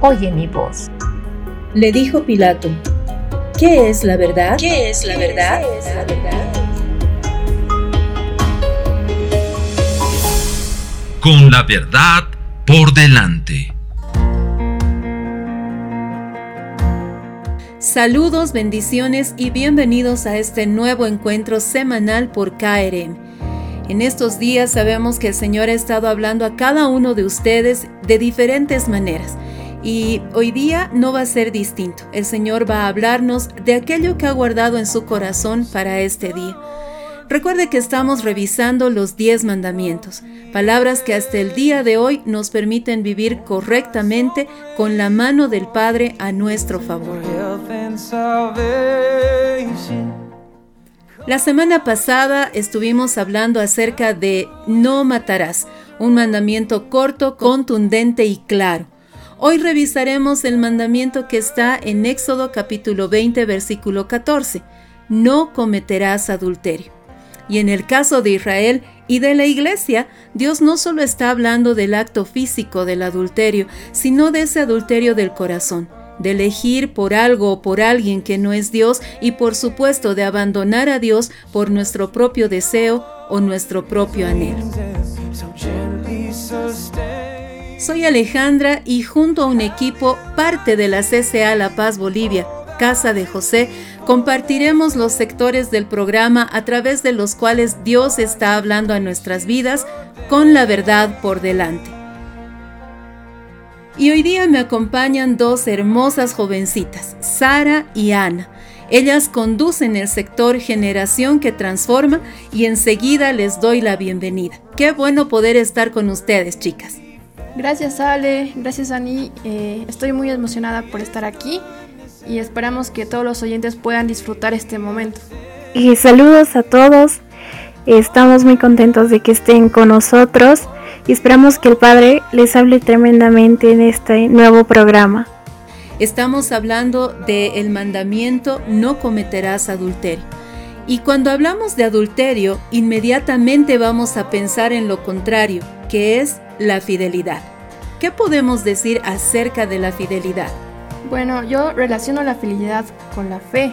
oye mi voz. Le dijo Pilato, ¿qué es la verdad? ¿Qué es la verdad? es la verdad? Con la verdad por delante. Saludos, bendiciones y bienvenidos a este nuevo encuentro semanal por KRM. En estos días sabemos que el Señor ha estado hablando a cada uno de ustedes de diferentes maneras y hoy día no va a ser distinto. El Señor va a hablarnos de aquello que ha guardado en su corazón para este día. Recuerde que estamos revisando los 10 mandamientos, palabras que hasta el día de hoy nos permiten vivir correctamente con la mano del Padre a nuestro favor. La semana pasada estuvimos hablando acerca de no matarás, un mandamiento corto, contundente y claro. Hoy revisaremos el mandamiento que está en Éxodo capítulo 20 versículo 14. No cometerás adulterio. Y en el caso de Israel y de la iglesia, Dios no solo está hablando del acto físico del adulterio, sino de ese adulterio del corazón, de elegir por algo o por alguien que no es Dios y por supuesto de abandonar a Dios por nuestro propio deseo o nuestro propio anhelo. Soy Alejandra y junto a un equipo parte de la CCA La Paz Bolivia, Casa de José, compartiremos los sectores del programa a través de los cuales Dios está hablando a nuestras vidas con la verdad por delante. Y hoy día me acompañan dos hermosas jovencitas, Sara y Ana. Ellas conducen el sector Generación que Transforma y enseguida les doy la bienvenida. Qué bueno poder estar con ustedes, chicas. Gracias Ale, gracias Ani, eh, estoy muy emocionada por estar aquí y esperamos que todos los oyentes puedan disfrutar este momento. Y saludos a todos, estamos muy contentos de que estén con nosotros y esperamos que el Padre les hable tremendamente en este nuevo programa. Estamos hablando del mandamiento no cometerás adulterio. Y cuando hablamos de adulterio, inmediatamente vamos a pensar en lo contrario, que es la fidelidad. ¿Qué podemos decir acerca de la fidelidad? Bueno, yo relaciono la fidelidad con la fe.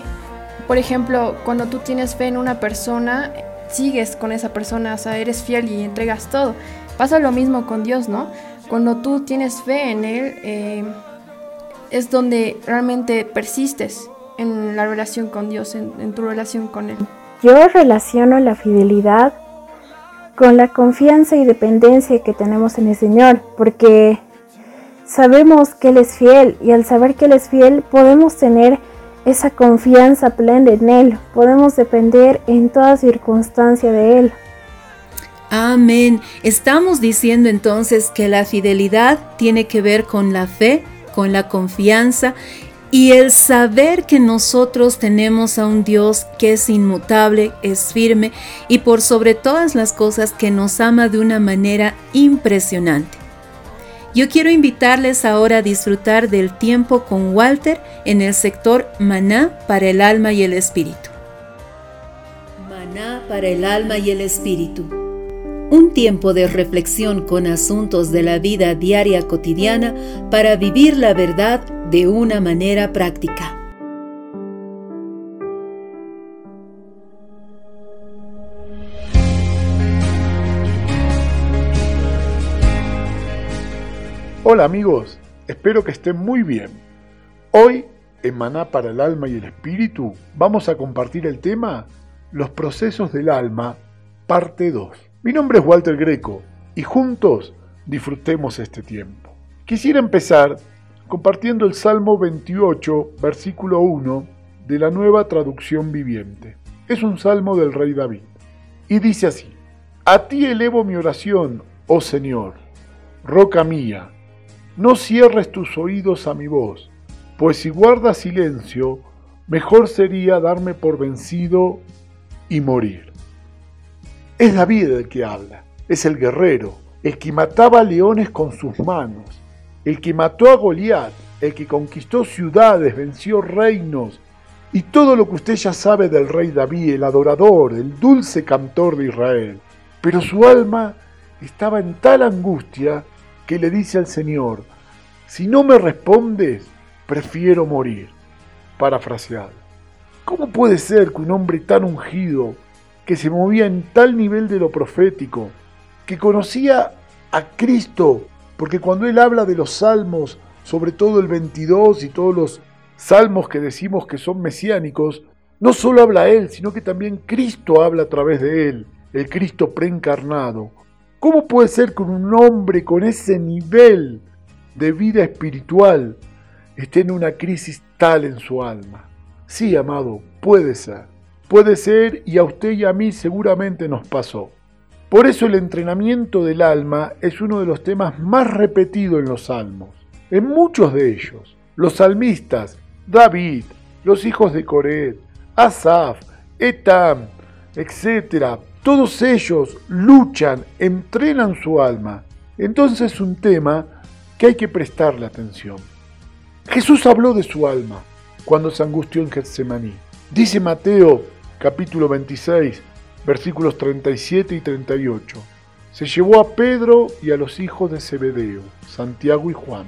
Por ejemplo, cuando tú tienes fe en una persona, sigues con esa persona, o sea, eres fiel y entregas todo. Pasa lo mismo con Dios, ¿no? Cuando tú tienes fe en Él, eh, es donde realmente persistes en la relación con Dios, en tu relación con Él. Yo relaciono la fidelidad con la confianza y dependencia que tenemos en el Señor, porque sabemos que Él es fiel y al saber que Él es fiel podemos tener esa confianza plena en Él, podemos depender en toda circunstancia de Él. Amén. Estamos diciendo entonces que la fidelidad tiene que ver con la fe, con la confianza y el saber que nosotros tenemos a un Dios que es inmutable, es firme y por sobre todas las cosas que nos ama de una manera impresionante. Yo quiero invitarles ahora a disfrutar del tiempo con Walter en el sector Maná para el alma y el espíritu. Maná para el alma y el espíritu. Un tiempo de reflexión con asuntos de la vida diaria cotidiana para vivir la verdad de una manera práctica. Hola amigos, espero que estén muy bien. Hoy en Maná para el alma y el espíritu, vamos a compartir el tema Los procesos del alma, parte 2. Mi nombre es Walter Greco y juntos disfrutemos este tiempo. Quisiera empezar compartiendo el Salmo 28, versículo 1 de la nueva traducción viviente. Es un salmo del rey David y dice así, A ti elevo mi oración, oh Señor, roca mía, no cierres tus oídos a mi voz pues si guarda silencio, mejor sería darme por vencido y morir. Es David el que habla, es el guerrero, el que mataba leones con sus manos, el que mató a Goliat, el que conquistó ciudades, venció reinos, y todo lo que usted ya sabe del rey David, el adorador, el dulce cantor de Israel. Pero su alma estaba en tal angustia que le dice al Señor, si no me respondes, prefiero morir. Parafraseado. ¿Cómo puede ser que un hombre tan ungido, que se movía en tal nivel de lo profético, que conocía a Cristo, porque cuando él habla de los salmos, sobre todo el 22 y todos los salmos que decimos que son mesiánicos, no solo habla él, sino que también Cristo habla a través de él, el Cristo preencarnado. ¿Cómo puede ser que un hombre con ese nivel de vida espiritual esté en una crisis tal en su alma. Sí, amado, puede ser. Puede ser y a usted y a mí seguramente nos pasó. Por eso el entrenamiento del alma es uno de los temas más repetidos en los salmos. En muchos de ellos, los salmistas, David, los hijos de Coret, Asaf, Etam, etc., todos ellos luchan, entrenan su alma. Entonces es un tema que hay que prestarle atención. Jesús habló de su alma cuando se angustió en Getsemaní. Dice Mateo capítulo 26, versículos 37 y 38. Se llevó a Pedro y a los hijos de Zebedeo, Santiago y Juan,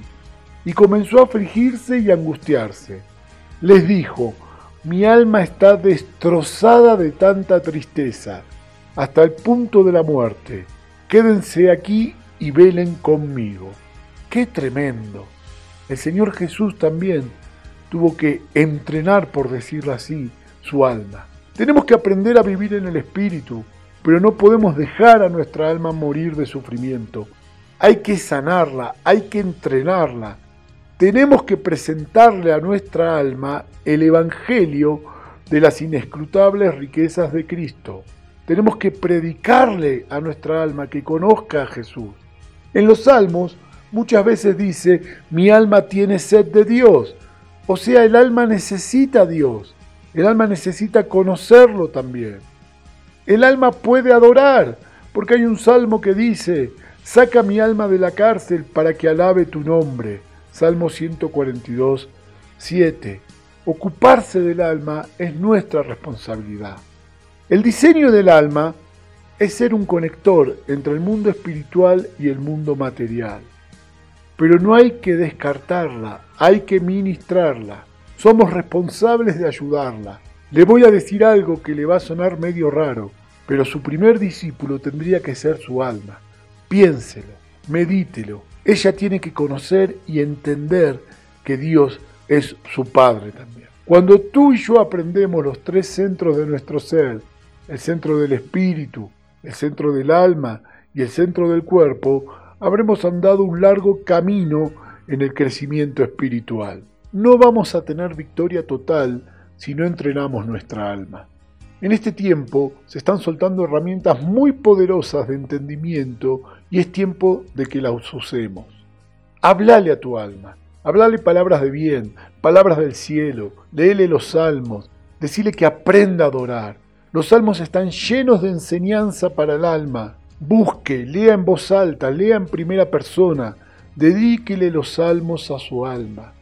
y comenzó a afligirse y angustiarse. Les dijo, mi alma está destrozada de tanta tristeza, hasta el punto de la muerte. Quédense aquí y velen conmigo. ¡Qué tremendo! El Señor Jesús también tuvo que entrenar, por decirlo así, su alma. Tenemos que aprender a vivir en el Espíritu, pero no podemos dejar a nuestra alma morir de sufrimiento. Hay que sanarla, hay que entrenarla. Tenemos que presentarle a nuestra alma el Evangelio de las inescrutables riquezas de Cristo. Tenemos que predicarle a nuestra alma que conozca a Jesús. En los salmos muchas veces dice, mi alma tiene sed de Dios. O sea, el alma necesita a Dios. El alma necesita conocerlo también. El alma puede adorar, porque hay un salmo que dice, saca mi alma de la cárcel para que alabe tu nombre. Salmo 142, 7. Ocuparse del alma es nuestra responsabilidad. El diseño del alma es ser un conector entre el mundo espiritual y el mundo material. Pero no hay que descartarla, hay que ministrarla. Somos responsables de ayudarla. Le voy a decir algo que le va a sonar medio raro, pero su primer discípulo tendría que ser su alma. Piénselo, medítelo. Ella tiene que conocer y entender que Dios es su Padre también. Cuando tú y yo aprendemos los tres centros de nuestro ser, el centro del espíritu, el centro del alma y el centro del cuerpo, habremos andado un largo camino en el crecimiento espiritual. No vamos a tener victoria total si no entrenamos nuestra alma. En este tiempo se están soltando herramientas muy poderosas de entendimiento y es tiempo de que las usemos. Hablale a tu alma, hablale palabras de bien, palabras del cielo, léele los salmos, decile que aprenda a adorar. Los salmos están llenos de enseñanza para el alma, Busque, lea en voz alta, lea en primera persona, dedíquele los salmos a su alma.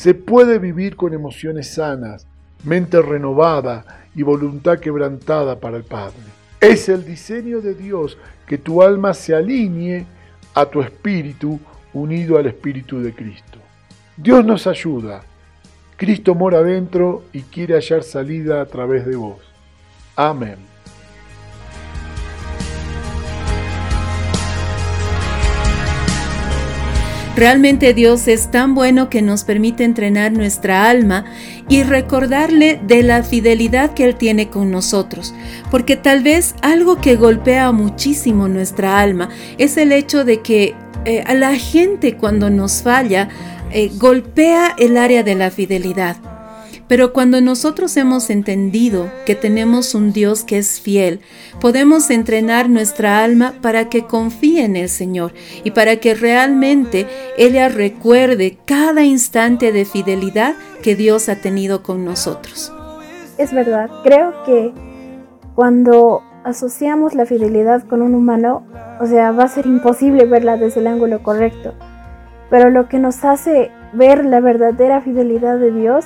Se puede vivir con emociones sanas, mente renovada y voluntad quebrantada para el Padre. Es el diseño de Dios que tu alma se alinee a tu espíritu unido al espíritu de Cristo. Dios nos ayuda. Cristo mora dentro y quiere hallar salida a través de vos. Amén. Realmente Dios es tan bueno que nos permite entrenar nuestra alma y recordarle de la fidelidad que Él tiene con nosotros, porque tal vez algo que golpea muchísimo nuestra alma es el hecho de que eh, a la gente cuando nos falla eh, golpea el área de la fidelidad. Pero cuando nosotros hemos entendido que tenemos un Dios que es fiel, podemos entrenar nuestra alma para que confíe en el Señor y para que realmente ella recuerde cada instante de fidelidad que Dios ha tenido con nosotros. Es verdad, creo que cuando asociamos la fidelidad con un humano, o sea, va a ser imposible verla desde el ángulo correcto. Pero lo que nos hace ver la verdadera fidelidad de Dios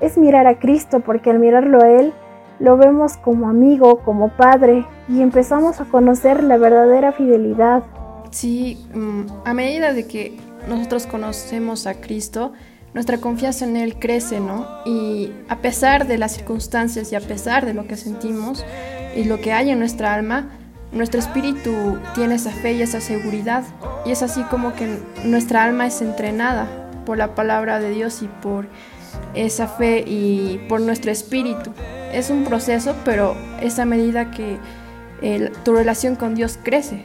es mirar a Cristo, porque al mirarlo a Él, lo vemos como amigo, como padre, y empezamos a conocer la verdadera fidelidad. Sí, mm, a medida de que nosotros conocemos a Cristo, nuestra confianza en Él crece, ¿no? Y a pesar de las circunstancias y a pesar de lo que sentimos y lo que hay en nuestra alma, nuestro espíritu tiene esa fe y esa seguridad. Y es así como que nuestra alma es entrenada por la palabra de Dios y por esa fe y por nuestro espíritu. Es un proceso, pero es a medida que tu relación con Dios crece.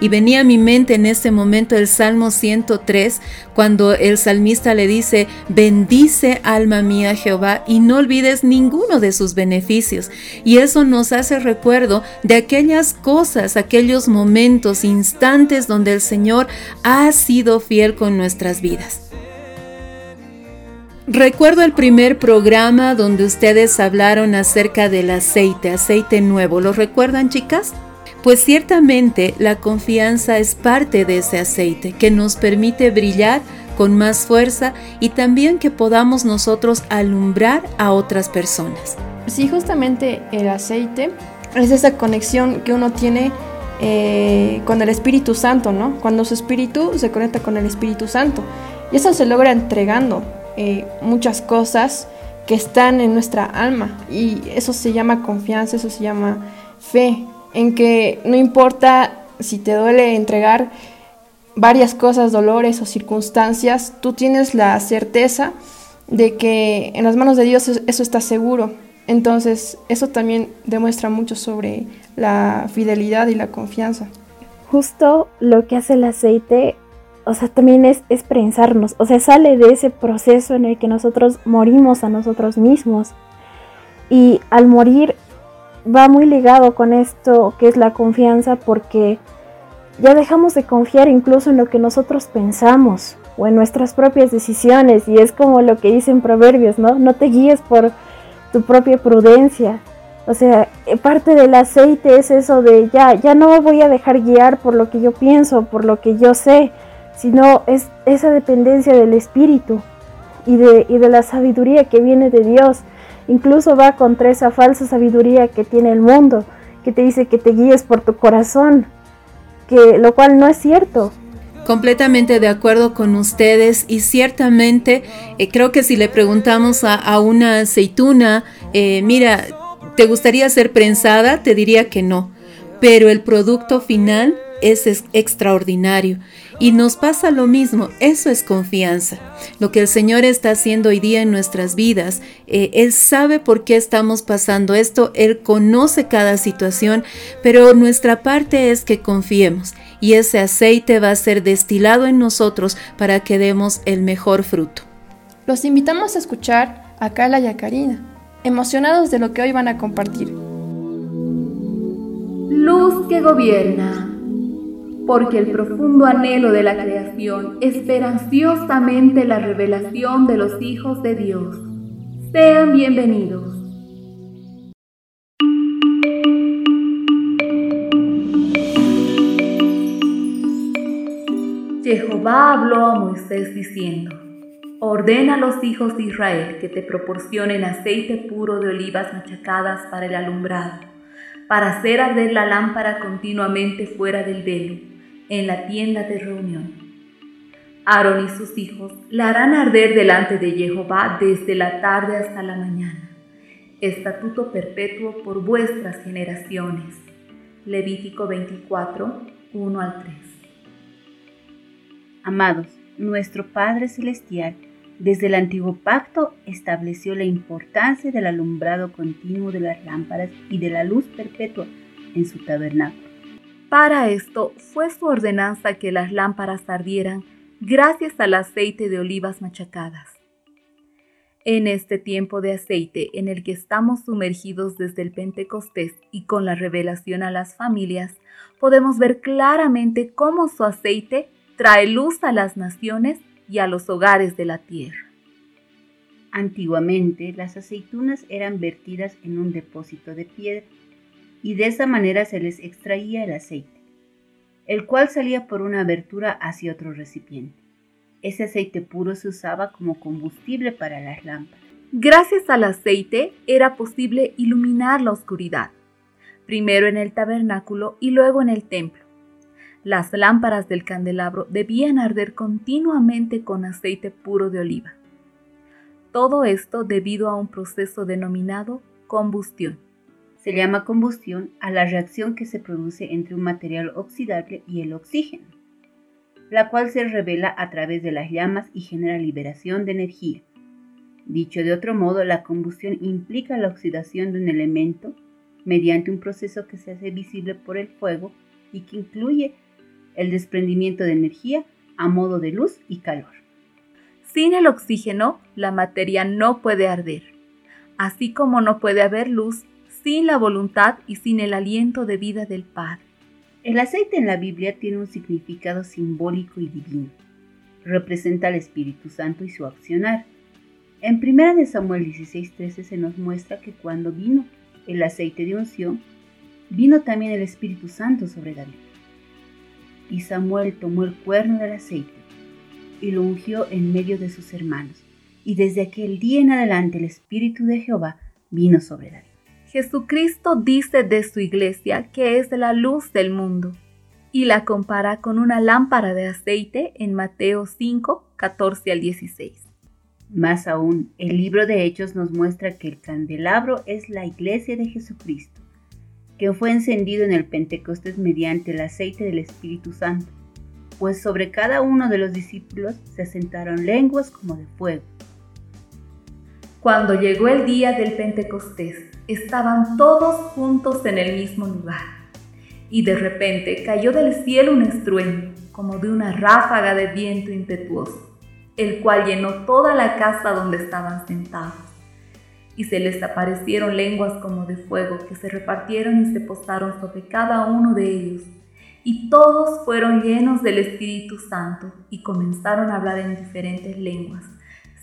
Y venía a mi mente en ese momento el Salmo 103, cuando el salmista le dice, bendice alma mía Jehová y no olvides ninguno de sus beneficios. Y eso nos hace recuerdo de aquellas cosas, aquellos momentos, instantes donde el Señor ha sido fiel con nuestras vidas. Recuerdo el primer programa donde ustedes hablaron acerca del aceite, aceite nuevo. ¿Lo recuerdan, chicas? Pues ciertamente la confianza es parte de ese aceite que nos permite brillar con más fuerza y también que podamos nosotros alumbrar a otras personas. Sí, justamente el aceite es esa conexión que uno tiene eh, con el Espíritu Santo, ¿no? Cuando su espíritu se conecta con el Espíritu Santo. Y eso se logra entregando eh, muchas cosas que están en nuestra alma. Y eso se llama confianza, eso se llama fe, en que no importa si te duele entregar varias cosas, dolores o circunstancias, tú tienes la certeza de que en las manos de Dios eso está seguro. Entonces, eso también demuestra mucho sobre la fidelidad y la confianza. Justo lo que hace el aceite o sea, también es, es prensarnos, o sea, sale de ese proceso en el que nosotros morimos a nosotros mismos. Y al morir va muy ligado con esto que es la confianza porque ya dejamos de confiar incluso en lo que nosotros pensamos o en nuestras propias decisiones y es como lo que dicen proverbios, ¿no? No te guíes por tu propia prudencia. O sea, parte del aceite es eso de ya, ya no me voy a dejar guiar por lo que yo pienso, por lo que yo sé, sino es esa dependencia del Espíritu y de, de la sabiduría que viene de Dios. Incluso va contra esa falsa sabiduría que tiene el mundo, que te dice que te guíes por tu corazón, que lo cual no es cierto. Completamente de acuerdo con ustedes y ciertamente eh, creo que si le preguntamos a, una aceituna, eh, mira, ¿te gustaría ser prensada? Te diría que no, pero el producto final es extraordinario. Y nos pasa lo mismo, eso es confianza. Lo que el Señor está haciendo hoy día en nuestras vidas, eh, Él sabe por qué estamos pasando esto, Él conoce cada situación, pero nuestra parte es que confiemos y ese aceite va a ser destilado en nosotros para que demos el mejor fruto. Los invitamos a escuchar a Carla y a Karina, emocionados de lo que hoy van a compartir. Luz que gobierna porque el profundo anhelo de la creación espera ansiosamente la revelación de los hijos de Dios. Sean bienvenidos. Jehová habló a Moisés diciendo, Ordena a los hijos de Israel que te proporcionen aceite puro de olivas machacadas para el alumbrado, para hacer arder la lámpara continuamente fuera del velo en la tienda de reunión. Aarón y sus hijos la harán arder delante de Jehová desde la tarde hasta la mañana. Estatuto perpetuo por vuestras generaciones. Levítico 24, 1 al 3. Amados, nuestro Padre Celestial, desde el antiguo pacto, estableció la importancia del alumbrado continuo de las lámparas y de la luz perpetua en su tabernáculo. Para esto fue su ordenanza que las lámparas ardieran gracias al aceite de olivas machacadas. En este tiempo de aceite en el que estamos sumergidos desde el Pentecostés y con la revelación a las familias, podemos ver claramente cómo su aceite trae luz a las naciones y a los hogares de la tierra. Antiguamente las aceitunas eran vertidas en un depósito de piedra y de esa manera se les extraía el aceite, el cual salía por una abertura hacia otro recipiente. Ese aceite puro se usaba como combustible para las lámparas. Gracias al aceite era posible iluminar la oscuridad, primero en el tabernáculo y luego en el templo las lámparas del candelabro debían arder continuamente con aceite puro de oliva. Todo esto debido a un proceso denominado combustión. Se llama combustión a la reacción que se produce entre un material oxidable y el oxígeno, la cual se revela a través de las llamas y genera liberación de energía. Dicho de otro modo, la combustión implica la oxidación de un elemento mediante un proceso que se hace visible por el fuego y que incluye el desprendimiento de energía a modo de luz y calor. Sin el oxígeno, la materia no puede arder, así como no puede haber luz sin la voluntad y sin el aliento de vida del Padre. El aceite en la Biblia tiene un significado simbólico y divino. Representa al Espíritu Santo y su accionar. En 1 Samuel 16:13 se nos muestra que cuando vino el aceite de unción, vino también el Espíritu Santo sobre David. Y Samuel tomó el cuerno del aceite y lo ungió en medio de sus hermanos. Y desde aquel día en adelante el Espíritu de Jehová vino sobre David. Jesucristo dice de su iglesia que es la luz del mundo y la compara con una lámpara de aceite en Mateo 5, 14 al 16. Más aún, el libro de Hechos nos muestra que el candelabro es la iglesia de Jesucristo que fue encendido en el Pentecostés mediante el aceite del Espíritu Santo, pues sobre cada uno de los discípulos se asentaron lenguas como de fuego. Cuando llegó el día del Pentecostés, estaban todos juntos en el mismo lugar, y de repente cayó del cielo un estruendo, como de una ráfaga de viento impetuoso, el cual llenó toda la casa donde estaban sentados y se les aparecieron lenguas como de fuego que se repartieron y se posaron sobre cada uno de ellos. Y todos fueron llenos del Espíritu Santo y comenzaron a hablar en diferentes lenguas,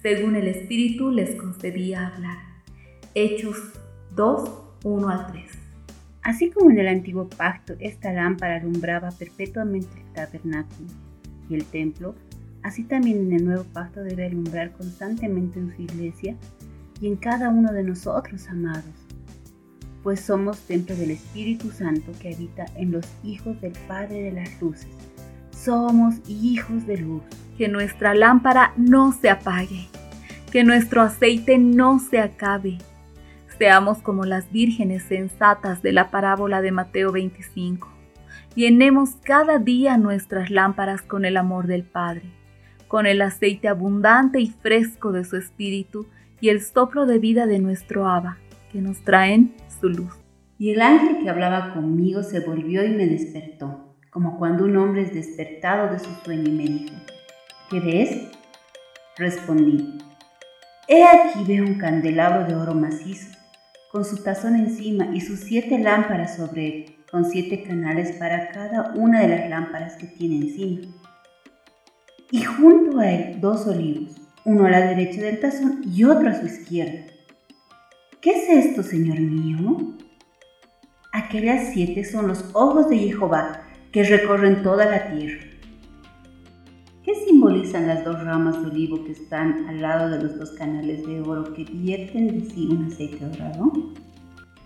según el Espíritu les concedía hablar. Hechos 2, 1 al 3. Así como en el antiguo pacto esta lámpara alumbraba perpetuamente el tabernáculo y el templo, así también en el nuevo pacto debe alumbrar constantemente en su iglesia y en cada uno de nosotros, amados, pues somos templo del Espíritu Santo que habita en los hijos del Padre de las Luces. Somos hijos de luz. Que nuestra lámpara no se apague, que nuestro aceite no se acabe. Seamos como las vírgenes sensatas de la parábola de Mateo 25. Llenemos cada día nuestras lámparas con el amor del Padre, con el aceite abundante y fresco de su Espíritu, y el soplo de vida de nuestro Abba, que nos traen su luz. Y el ángel que hablaba conmigo se volvió y me despertó, como cuando un hombre es despertado de su sueño y me dijo, ¿qué ves? Respondí, he aquí veo un candelabro de oro macizo, con su tazón encima y sus siete lámparas sobre él, con siete canales para cada una de las lámparas que tiene encima. Y junto a él dos olivos uno a la derecha del tazón y otro a su izquierda. ¿Qué es esto, Señor mío? Aquellas siete son los ojos de Jehová que recorren toda la tierra. ¿Qué simbolizan las dos ramas de olivo que están al lado de los dos canales de oro que vierten de sí un aceite dorado?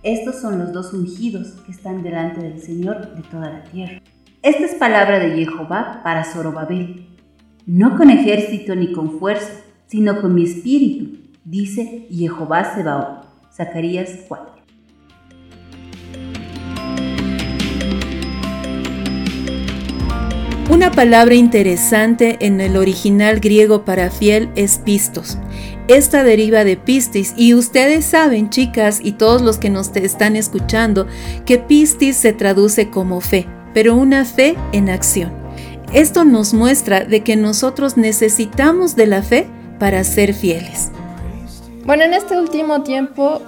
Estos son los dos ungidos que están delante del Señor de toda la tierra. Esta es palabra de Jehová para Zorobabel, no con ejército ni con fuerza, sino con mi espíritu, dice Jehová Sebaot. Zacarías 4. Una palabra interesante en el original griego para fiel es pistos. Esta deriva de pistis y ustedes saben, chicas y todos los que nos están escuchando, que pistis se traduce como fe, pero una fe en acción. Esto nos muestra de que nosotros necesitamos de la fe para ser fieles. Bueno, en este último tiempo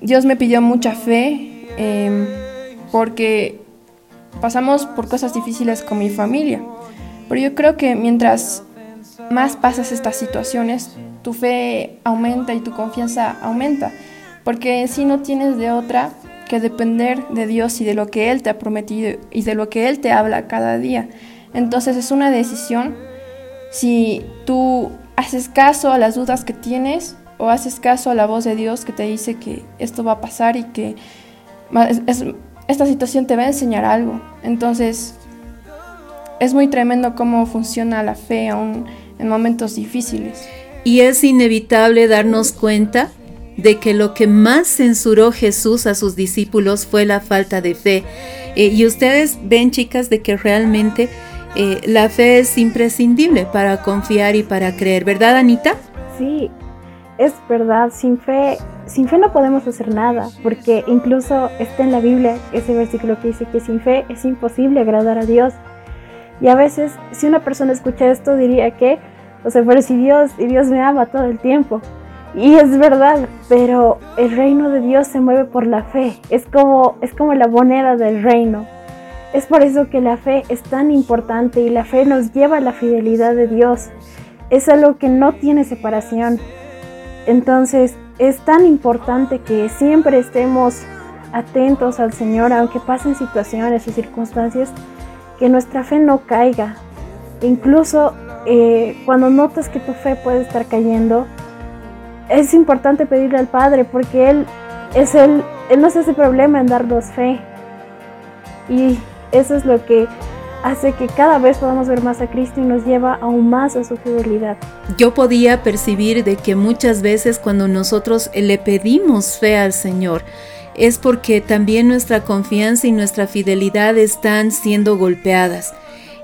Dios me pidió mucha fe em, porque pasamos por cosas difíciles con mi familia. Pero yo creo que mientras más pasas estas situaciones, tu fe aumenta y tu confianza aumenta, porque en sí no tienes de otra que depender de Dios y de lo que Él te ha prometido y de lo que Él te habla cada día. Entonces es una decisión si tú haces caso a las dudas que tienes o haces caso a la voz de Dios que te dice que esto va a pasar y que esta situación te va a enseñar algo. Entonces es muy tremendo cómo funciona la fe aún en momentos difíciles. Y es inevitable darnos cuenta de que lo que más censuró Jesús a sus discípulos fue la falta de fe. Eh, y ustedes ven, chicas, de que realmente eh, la fe es imprescindible para confiar y para creer, ¿verdad, Anita? Sí, es verdad. Sin fe, sin fe no podemos hacer nada, porque incluso está en la Biblia ese versículo que dice que sin fe es imposible agradar a Dios. Y a veces, si una persona escucha esto, diría que, o sea, pero si Dios, y Dios me ama todo el tiempo. Y es verdad, pero el reino de Dios se mueve por la fe. Es como, es como la moneda del reino. Es por eso que la fe es tan importante y la fe nos lleva a la fidelidad de Dios. Es algo que no tiene separación. Entonces, es tan importante que siempre estemos atentos al Señor, aunque pasen situaciones y circunstancias que nuestra fe no caiga. Incluso eh, cuando notas que tu fe puede estar cayendo, es importante pedirle al Padre porque Él es el, Él nos hace problema en darnos fe. Y eso es lo que hace que cada vez podamos ver más a Cristo y nos lleva aún más a su fidelidad. Yo podía percibir de que muchas veces cuando nosotros le pedimos fe al Señor, es porque también nuestra confianza y nuestra fidelidad están siendo golpeadas.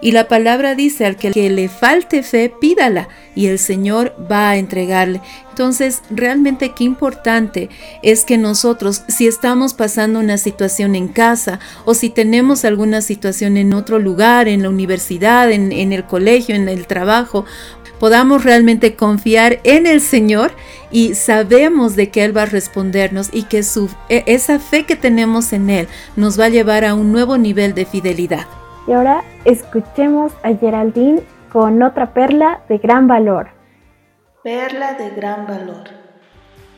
Y la palabra dice, al que, le falte fe, pídala y el Señor va a entregarle. Entonces, realmente qué importante es que nosotros, si estamos pasando una situación en casa o si tenemos alguna situación en otro lugar, en la universidad, en, el colegio, en el trabajo, podamos realmente confiar en el Señor y sabemos de que Él va a respondernos y que e, esa fe que tenemos en Él nos va a llevar a un nuevo nivel de fidelidad. Y ahora escuchemos a Geraldine con otra perla de gran valor. Perla de gran valor.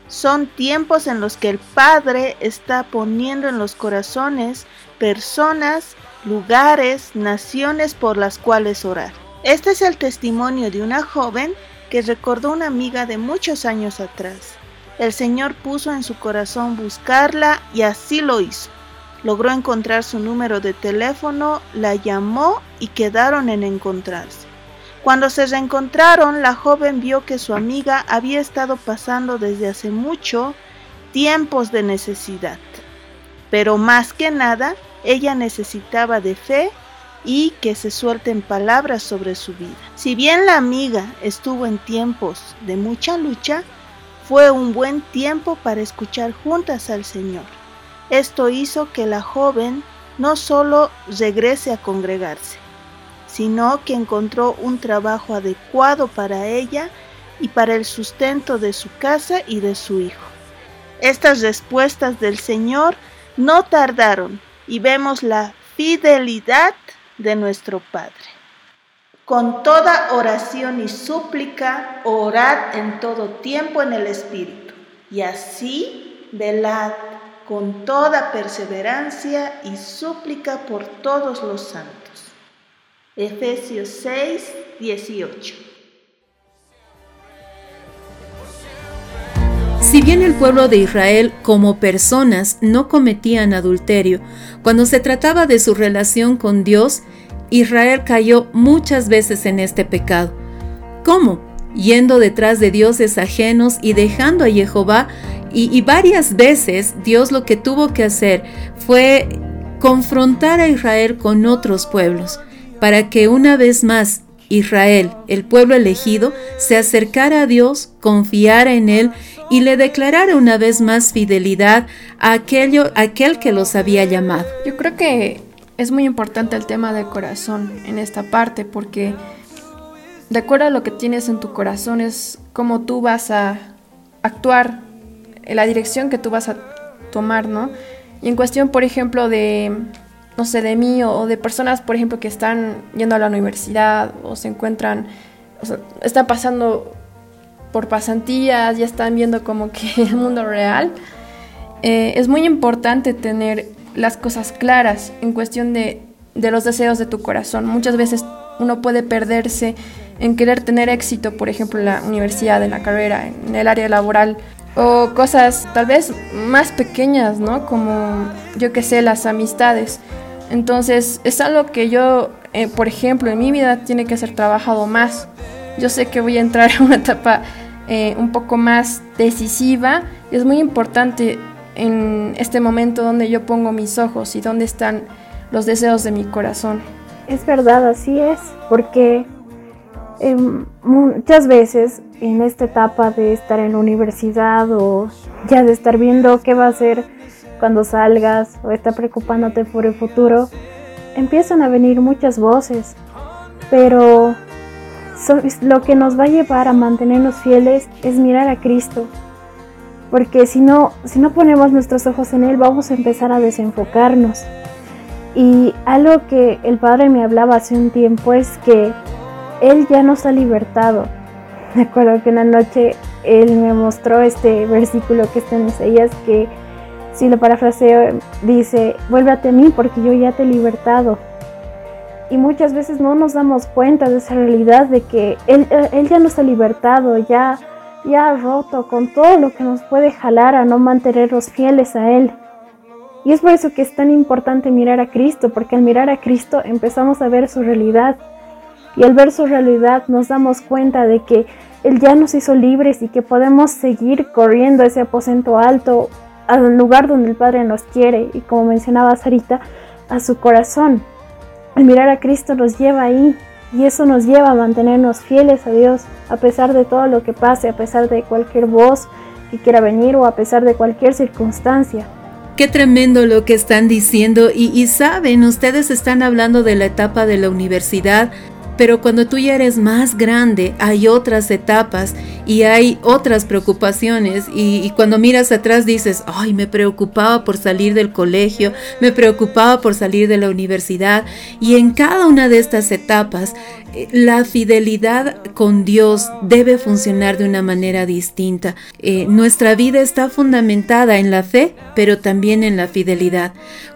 Son tiempos en los que el Padre está poniendo en los corazones personas, lugares, naciones por las cuales orar. Este es el testimonio de una joven que recordó una amiga de muchos años atrás. El Señor puso en su corazón buscarla y así lo hizo. Logró encontrar su número de teléfono, la llamó y quedaron en encontrarse. Cuando se reencontraron, la joven vio que su amiga había estado pasando desde hace mucho tiempos de necesidad. Pero más que nada, ella necesitaba de fe y que se suelten palabras sobre su vida. Si bien la amiga estuvo en tiempos de mucha lucha, fue un buen tiempo para escuchar juntas al Señor. Esto hizo que la joven no solo regrese a congregarse, sino que encontró un trabajo adecuado para ella y para el sustento de su casa y de su hijo. Estas respuestas del Señor no tardaron y vemos la fidelidad de nuestro Padre. Con toda oración y súplica, orad en todo tiempo en el Espíritu, y así velad con toda perseverancia y súplica por todos los santos. Efesios 6, 18. Si bien el pueblo de Israel como personas no cometían adulterio, cuando se trataba de su relación con Dios, Israel cayó muchas veces en este pecado. ¿Cómo? Yendo detrás de dioses ajenos y dejando a Jehová. Y, varias veces Dios lo que tuvo que hacer fue confrontar a Israel con otros pueblos. para que una vez más Israel, el pueblo elegido, se acercara a Dios, confiara en Él y le declarara una vez más fidelidad a, aquello, a aquel que los había llamado. Yo creo que es muy importante el tema del corazón en esta parte porque de acuerdo a lo que tienes en tu corazón es cómo tú vas a actuar, la dirección que tú vas a tomar, ¿no? Y en cuestión, por ejemplo, de, no sé, de mí o, de personas, por ejemplo, que están yendo a la universidad o se encuentran, o sea, están pasando por pasantías, ya están viendo como que el mundo real, eh, es muy importante tener las cosas claras en cuestión de, de los deseos de tu corazón. Muchas veces uno puede perderse en querer tener éxito, por ejemplo, en la universidad, en la carrera, en el área laboral, o cosas tal vez más pequeñas, ¿no? Como, yo que sé, las amistades. Entonces, es algo que yo, eh, por ejemplo, en mi vida tiene que ser trabajado más. Yo sé que voy a entrar en una etapa eh, un poco más decisiva y es muy importante en este momento donde yo pongo mis ojos y donde están los deseos de mi corazón. Es verdad, así es, porque em, muchas veces en esta etapa de estar en la universidad o ya de estar viendo qué va a hacer cuando salgas o estar preocupándote por el futuro, empiezan a venir muchas voces, pero lo que nos va a llevar a mantenernos fieles es mirar a Cristo, porque si no, si no ponemos nuestros ojos en Él, vamos a empezar a desenfocarnos. Y algo que el Padre me hablaba hace un tiempo es que Él ya nos ha libertado. Me acuerdo que una noche Él me mostró este versículo que está en Isaías que, si lo parafraseo, dice, vuélvate a mí porque yo ya te he libertado. Y muchas veces no nos damos cuenta de esa realidad de que Él, él ya nos ha libertado, ya ya roto con todo lo que nos puede jalar a no mantenernos fieles a Él. Y es por eso que es tan importante mirar a Cristo, porque al mirar a Cristo empezamos a ver su realidad. Y al ver su realidad nos damos cuenta de que Él ya nos hizo libres y que podemos seguir corriendo ese aposento alto al lugar donde el Padre nos quiere y como mencionaba Sarita, a su corazón. Al mirar a Cristo nos lleva ahí y eso nos lleva a mantenernos fieles a Dios, a pesar de todo lo que pase, a pesar de cualquier voz que quiera venir o a pesar de cualquier circunstancia. Qué tremendo lo que están diciendo y, y, saben, ustedes están hablando de la etapa de la universidad, pero cuando tú ya eres más grande hay otras etapas y hay otras preocupaciones y, cuando miras atrás dices, ay, me preocupaba por salir del colegio, me preocupaba por salir de la universidad y en cada una de estas etapas la fidelidad con Dios debe funcionar de una manera distinta. Eh, nuestra vida está fundamentada en la fe, pero también en la fidelidad.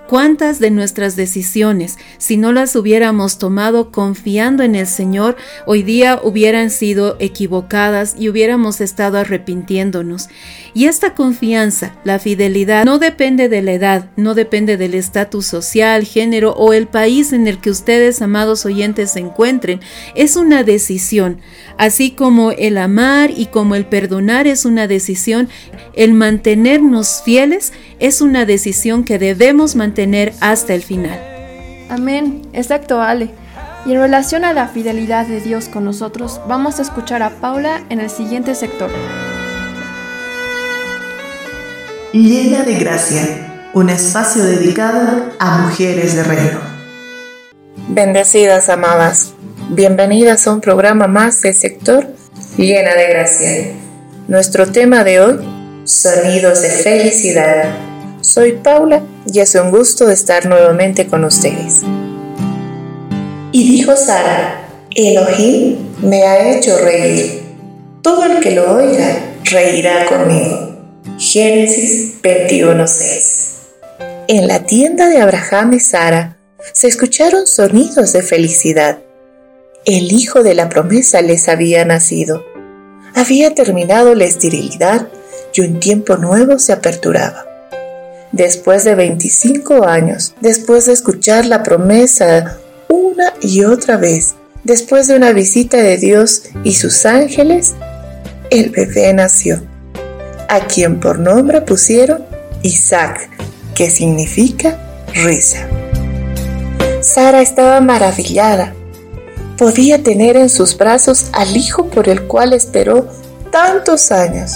¿Cuántas de nuestras decisiones, si no las hubiéramos tomado confiando en el Señor, hoy día hubieran sido equivocadas y hubiéramos estado arrepintiéndonos? Y esta confianza, la fidelidad, no depende de la edad, no depende del estatus social, género o el país en el que ustedes, amados oyentes, se encuentren. Es una decisión. Así como el amar y como el perdonar es una decisión, el mantenernos fieles es una decisión que debemos mantener hasta el final. Amén, exacto, Ale. Y en relación a la fidelidad de Dios con nosotros, vamos a escuchar a Paula en el siguiente sector. Llena de gracia, un espacio dedicado a mujeres de reino. Bendecidas amadas, bienvenidas a un programa más del sector Llena de gracia. Nuestro tema de hoy, sonidos de felicidad. Soy Paula y es un gusto estar nuevamente con ustedes. Y dijo Sara, Elohim me ha hecho reír. Todo el que lo oiga reirá conmigo. Génesis 21:6 En la tienda de Abraham y Sara se escucharon sonidos de felicidad. El hijo de la promesa les había nacido. Había terminado la esterilidad y un tiempo nuevo se aperturaba. Después de 25 años, después de escuchar la promesa una y otra vez, después de una visita de Dios y sus ángeles, el bebé nació, a quien por nombre pusieron Isaac, que significa risa. Sara estaba maravillada. Podía tener en sus brazos al hijo por el cual esperó tantos años.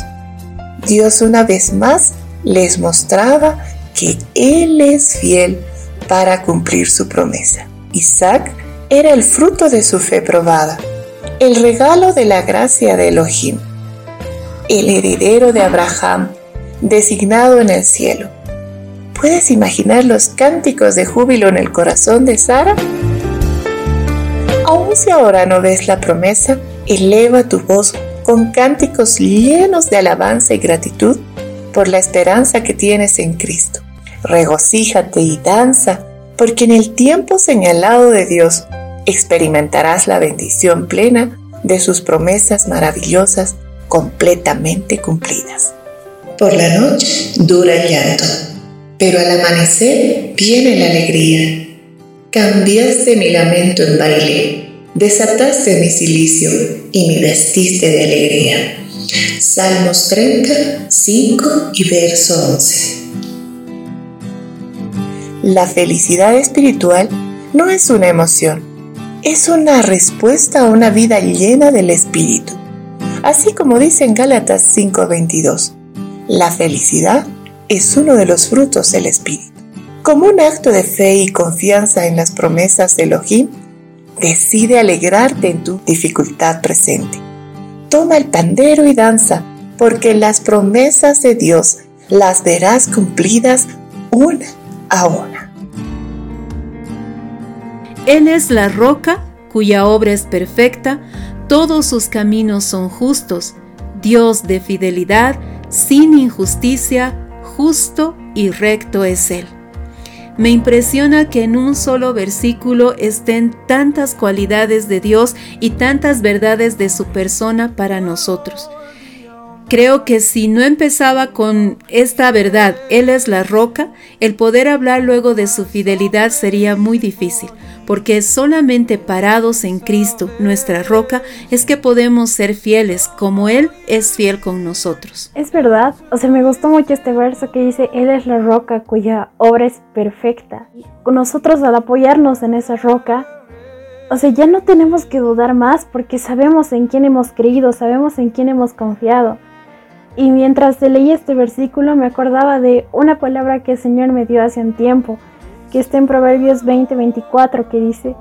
Dios una vez más les mostraba que Él es fiel para cumplir su promesa. Isaac era el fruto de su fe probada, el regalo de la gracia de Elohim, el heredero de Abraham, designado en el cielo. ¿Puedes imaginar los cánticos de júbilo en el corazón de Sara? Aún si ahora no ves la promesa, eleva tu voz con cánticos llenos de alabanza y gratitud por la esperanza que tienes en Cristo. Regocíjate y danza, porque en el tiempo señalado de Dios experimentarás la bendición plena de sus promesas maravillosas completamente cumplidas. Por la noche dura el llanto, pero al amanecer viene la alegría. Cambiaste mi lamento en baile, desataste mi silicio y me vestiste de alegría. Salmos 30, 5 y verso 11. La felicidad espiritual no es una emoción, es una respuesta a una vida llena del Espíritu. Así como dice en Gálatas 5:22, la felicidad es uno de los frutos del Espíritu. Como un acto de fe y confianza en las promesas de Elohim, decide alegrarte en tu dificultad presente. Toma el pandero y danza, porque las promesas de Dios las verás cumplidas una a una. Él es la roca cuya obra es perfecta, todos sus caminos son justos, Dios de fidelidad, sin injusticia, justo y recto es Él. Me impresiona que en un solo versículo estén tantas cualidades de Dios y tantas verdades de su persona para nosotros. Creo que si no empezaba con esta verdad, Él es la roca, el poder hablar luego de su fidelidad sería muy difícil, porque solamente parados en Cristo, nuestra roca, es que podemos ser fieles como Él es fiel con nosotros. Es verdad, o sea, me gustó mucho este verso que dice, Él es la roca cuya obra es perfecta. Nosotros al apoyarnos en esa roca, o sea, ya no tenemos que dudar más porque sabemos en quién hemos creído, sabemos en quién hemos confiado. Y mientras leía este versículo me acordaba de una palabra que el Señor me dio hace un tiempo, que está en Proverbios 20:24, que dice,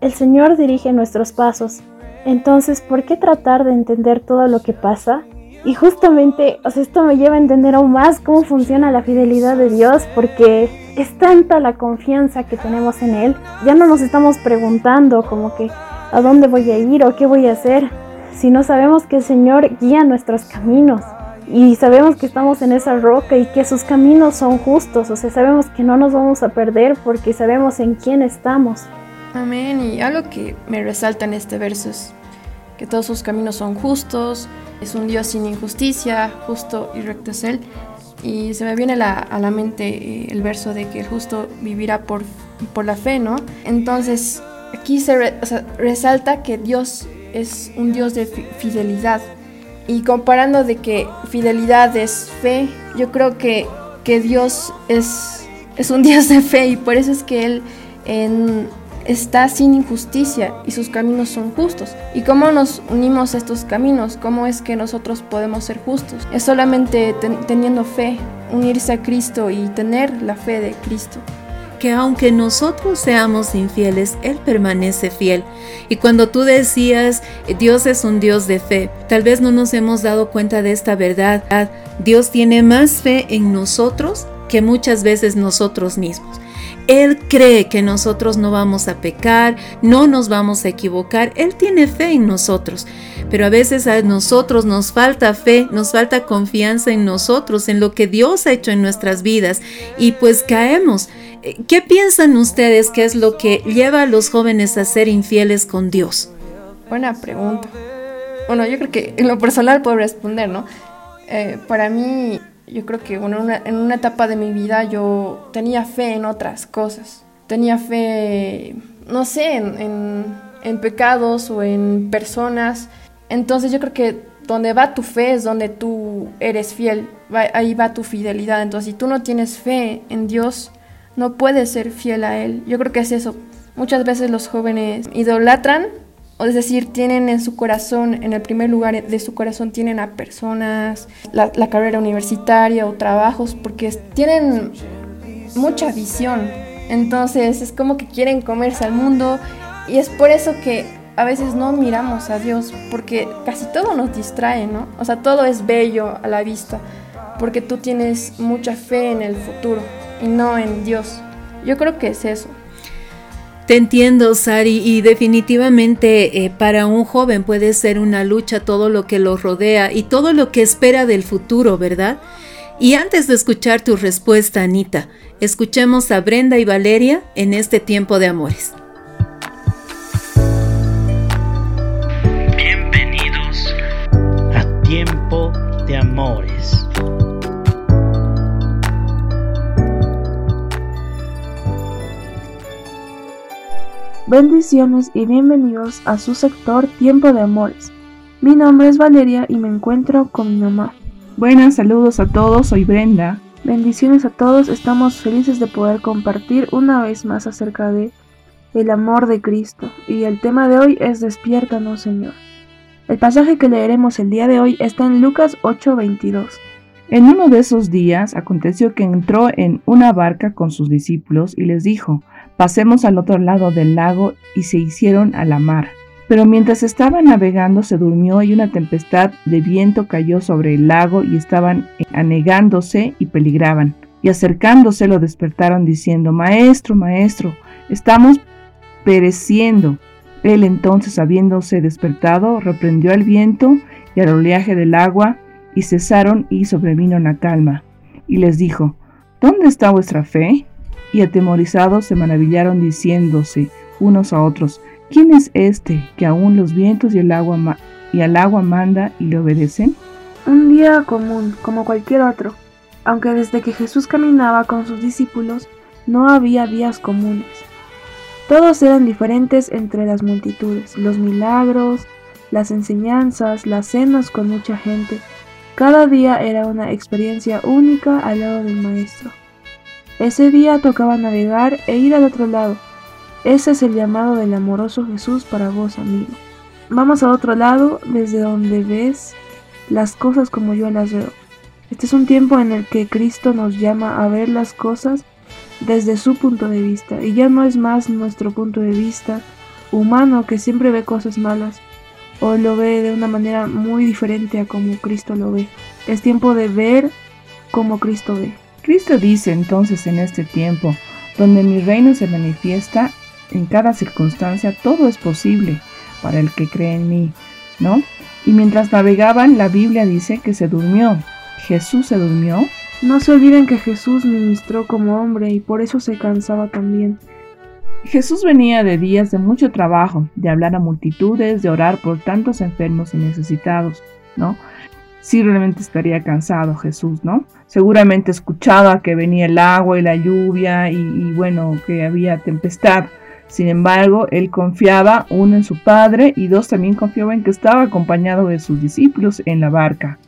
el Señor dirige nuestros pasos. Entonces, ¿por qué tratar de entender todo lo que pasa? Y justamente, o sea, esto me lleva a entender aún más cómo funciona la fidelidad de Dios, porque es tanta la confianza que tenemos en Él. Ya no nos estamos preguntando como que a dónde voy a ir o qué voy a hacer, sino sabemos que el Señor guía nuestros caminos y sabemos que estamos en esa roca y que sus caminos son justos, o sea, sabemos que no nos vamos a perder porque sabemos en quién estamos. Amén, y algo que me resalta en este verso es que todos sus caminos son justos, es un Dios sin injusticia, justo y recto es Él. Y se me viene a la mente eh, el verso de que el justo vivirá por, por la fe, ¿no? Entonces, aquí se resalta que Dios es un Dios de fidelidad, y comparando de que fidelidad es fe, yo creo que, que Dios es, es un Dios de fe y por eso es que Él está sin injusticia y sus caminos son justos. ¿Y cómo nos unimos a estos caminos? ¿Cómo es que nosotros podemos ser justos? Es solamente teniendo fe, unirse a Cristo y tener la fe de Cristo que aunque nosotros seamos infieles, Él permanece fiel. Y cuando tú decías, Dios es un Dios de fe, tal vez no nos hemos dado cuenta de esta verdad. Dios tiene más fe en nosotros que muchas veces nosotros mismos. Él cree que nosotros no vamos a pecar, no nos vamos a equivocar. Él tiene fe en nosotros. Pero a veces a nosotros nos falta fe, nos falta confianza en nosotros, en lo que Dios ha hecho en nuestras vidas. Y pues caemos. ¿Qué piensan ustedes que es lo que lleva a los jóvenes a ser infieles con Dios? Buena pregunta. Bueno, yo creo que en lo personal puedo responder, ¿no? Eh, para mí, yo creo que en una etapa de mi vida yo tenía fe en otras cosas. Tenía fe, no sé, en, en pecados o en personas. Entonces yo creo que donde va tu fe es donde tú eres fiel. ahí va tu fidelidad. Entonces si tú no tienes fe en Dios, no puedes ser fiel a Él. Yo creo que es eso. Muchas veces los jóvenes idolatran, es decir, tienen en su corazón, en el primer lugar de su corazón, tienen a personas, la, la carrera universitaria o trabajos, porque tienen mucha visión. Entonces es como que quieren comerse al mundo y es por eso que a veces no miramos a Dios, porque casi todo nos distrae, ¿no? O sea, todo es bello a la vista, porque tú tienes mucha fe en el futuro y no en Dios. Yo creo que es eso. Te entiendo, Sari, y definitivamente eh, para un joven puede ser una lucha todo lo que lo rodea y todo lo que espera del futuro, ¿verdad? Y antes de escuchar tu respuesta, Anita, escuchemos a Brenda y Valeria en este tiempo de amores. Bienvenidos a Tiempo de Amores. Bendiciones y bienvenidos a su sector Tiempo de Amores. Mi nombre es Valeria y me encuentro con mi mamá. Buenas, saludos a todos, soy Brenda. Bendiciones a todos, estamos felices de poder compartir una vez más acerca de el amor de Cristo y el tema de hoy es Despiértanos Señor. El pasaje que leeremos el día de hoy está en Lucas 8:22. En uno de esos días aconteció que entró en una barca con sus discípulos y les dijo, pasemos al otro lado del lago y se hicieron a la mar. Pero mientras estaba navegando se durmió y una tempestad de viento cayó sobre el lago y estaban anegándose y peligraban. Y acercándose lo despertaron diciendo, Maestro, Maestro, estamos pereciendo. Él entonces, habiéndose despertado, reprendió al viento y al oleaje del agua, y cesaron y sobrevino una calma. Y les dijo, ¿Dónde está vuestra fe? Y atemorizados se maravillaron diciéndose unos a otros, ¿Quién es este que aún los vientos y el agua y al agua manda y le obedecen? Un día común, como cualquier otro, aunque desde que Jesús caminaba con sus discípulos no había días comunes. Todos eran diferentes entre las multitudes, los milagros, las enseñanzas, las cenas con mucha gente. Cada día era una experiencia única al lado del Maestro. Ese día tocaba navegar e ir al otro lado, ese es el llamado del amoroso Jesús para vos, amigo. Vamos a otro lado, desde donde ves las cosas como yo las veo. Este es un tiempo en el que Cristo nos llama a ver las cosas desde su punto de vista, y ya no es más nuestro punto de vista humano que siempre ve cosas malas, o lo ve de una manera muy diferente a como Cristo lo ve. Es tiempo de ver como Cristo ve. Cristo dice entonces en este tiempo, donde mi reino se manifiesta, en cada circunstancia todo es posible para el que cree en mí, ¿no? Y mientras navegaban, la Biblia dice que se durmió. ¿Jesús se durmió? No se olviden que Jesús ministró como hombre y por eso se cansaba también. Jesús venía de días de mucho trabajo, de hablar a multitudes, de orar por tantos enfermos y necesitados, ¿no? Sí, realmente estaría cansado Jesús, ¿no? Seguramente escuchaba que venía el agua y la lluvia y, y bueno, que había tempestad, sin embargo, él confiaba, uno, en su padre y dos, también confiaba en que estaba acompañado de sus discípulos en la barca.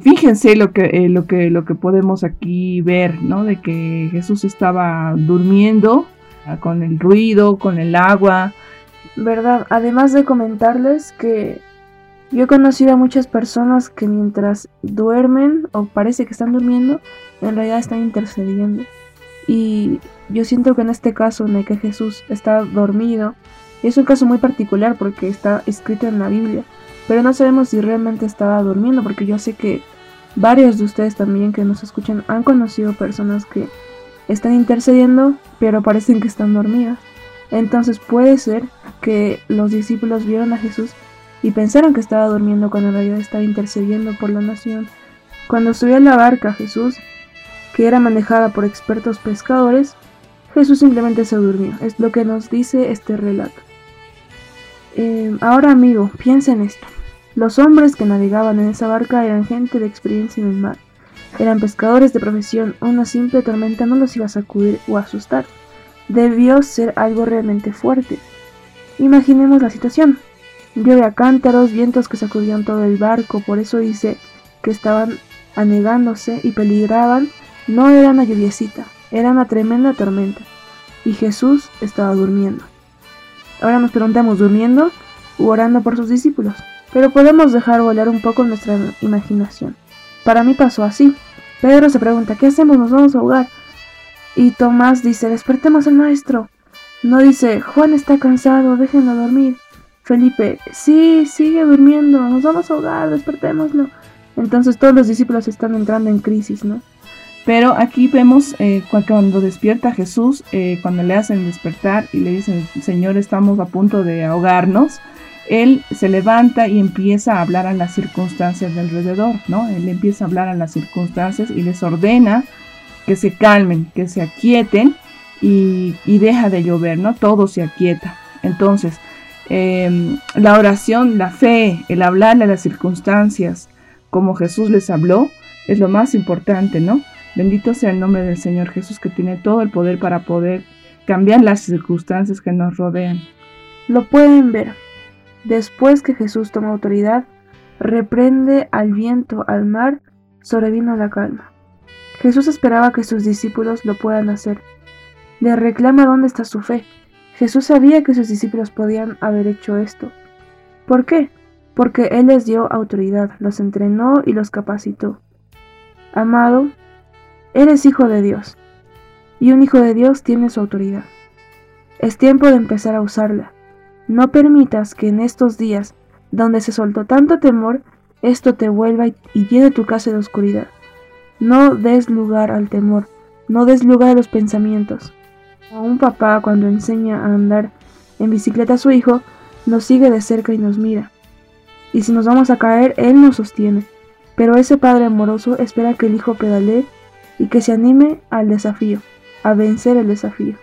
Fíjense lo que, eh, lo que, lo que podemos aquí ver, ¿no? De que Jesús estaba durmiendo ah, con el ruido, con el agua. ¿Verdad? Además de comentarles que yo he conocido a muchas personas que mientras duermen o parece que están durmiendo, en realidad están intercediendo. Y yo siento que en este caso en el que Jesús está dormido, es un caso muy particular porque está escrito en la Biblia, pero no sabemos si realmente estaba durmiendo porque yo sé que varios de ustedes también que nos escuchan han conocido personas que están intercediendo, pero parecen que están dormidas. Entonces puede ser que los discípulos vieron a Jesús y pensaron que estaba durmiendo cuando en realidad estaba intercediendo por la nación. Cuando subió a la barca Jesús, que era manejada por expertos pescadores, Jesús simplemente se durmió. Es lo que nos dice este relato. Eh, ahora amigo, piensa en esto. Los hombres que navegaban en esa barca eran gente de experiencia en el mar. Eran pescadores de profesión. Una simple tormenta no los iba a sacudir o asustar. Debió ser algo realmente fuerte. Imaginemos la situación. Llueve a cántaros, vientos que sacudían todo el barco, por eso dice que estaban anegándose y peligraban no era una lluviecita, era una tremenda tormenta, y Jesús estaba durmiendo. Ahora nos preguntamos durmiendo u orando por sus discípulos. Pero podemos dejar volar un poco nuestra imaginación. Para mí pasó así. Pedro se pregunta, ¿qué hacemos? Nos vamos a ahogar. Y Tomás dice, despertemos al maestro. No dice, Juan está cansado, déjenlo dormir. Felipe, sí, sigue durmiendo, nos vamos a ahogar, despertémoslo. Entonces todos los discípulos están entrando en crisis, ¿no? Pero aquí vemos eh, cuando despierta Jesús, eh, cuando le hacen despertar y le dicen, Señor, estamos a punto de ahogarnos, él se levanta y empieza a hablar a las circunstancias de alrededor, ¿no? Él empieza a hablar a las circunstancias y les ordena que se calmen, que se aquieten y, deja de llover, ¿no? Todo se aquieta. Entonces, em, la oración, la fe, el hablarle a las circunstancias, como Jesús les habló, es lo más importante, ¿no? Bendito sea el nombre del Señor Jesús que tiene todo el poder para poder cambiar las circunstancias que nos rodean. Lo pueden ver. Después que Jesús toma autoridad, reprende al viento, al mar, sobrevino la calma. Jesús esperaba que sus discípulos lo puedan hacer. Le reclama dónde está su fe. Jesús sabía que sus discípulos podían haber hecho esto. ¿Por qué? Porque Él les dio autoridad, los entrenó y los capacitó. Amado, Eres hijo de Dios, y un hijo de Dios tiene su autoridad. Es tiempo de empezar a usarla. No permitas que en estos días, donde se soltó tanto temor, esto te vuelva y, llene tu casa de oscuridad. No des lugar al temor, no des lugar a los pensamientos. A un papá cuando enseña a andar en bicicleta a su hijo, nos sigue de cerca y nos mira. Y si nos vamos a caer, él nos sostiene. Pero ese padre amoroso espera que el hijo pedalee y que se anime al desafío, a vencer el desafío.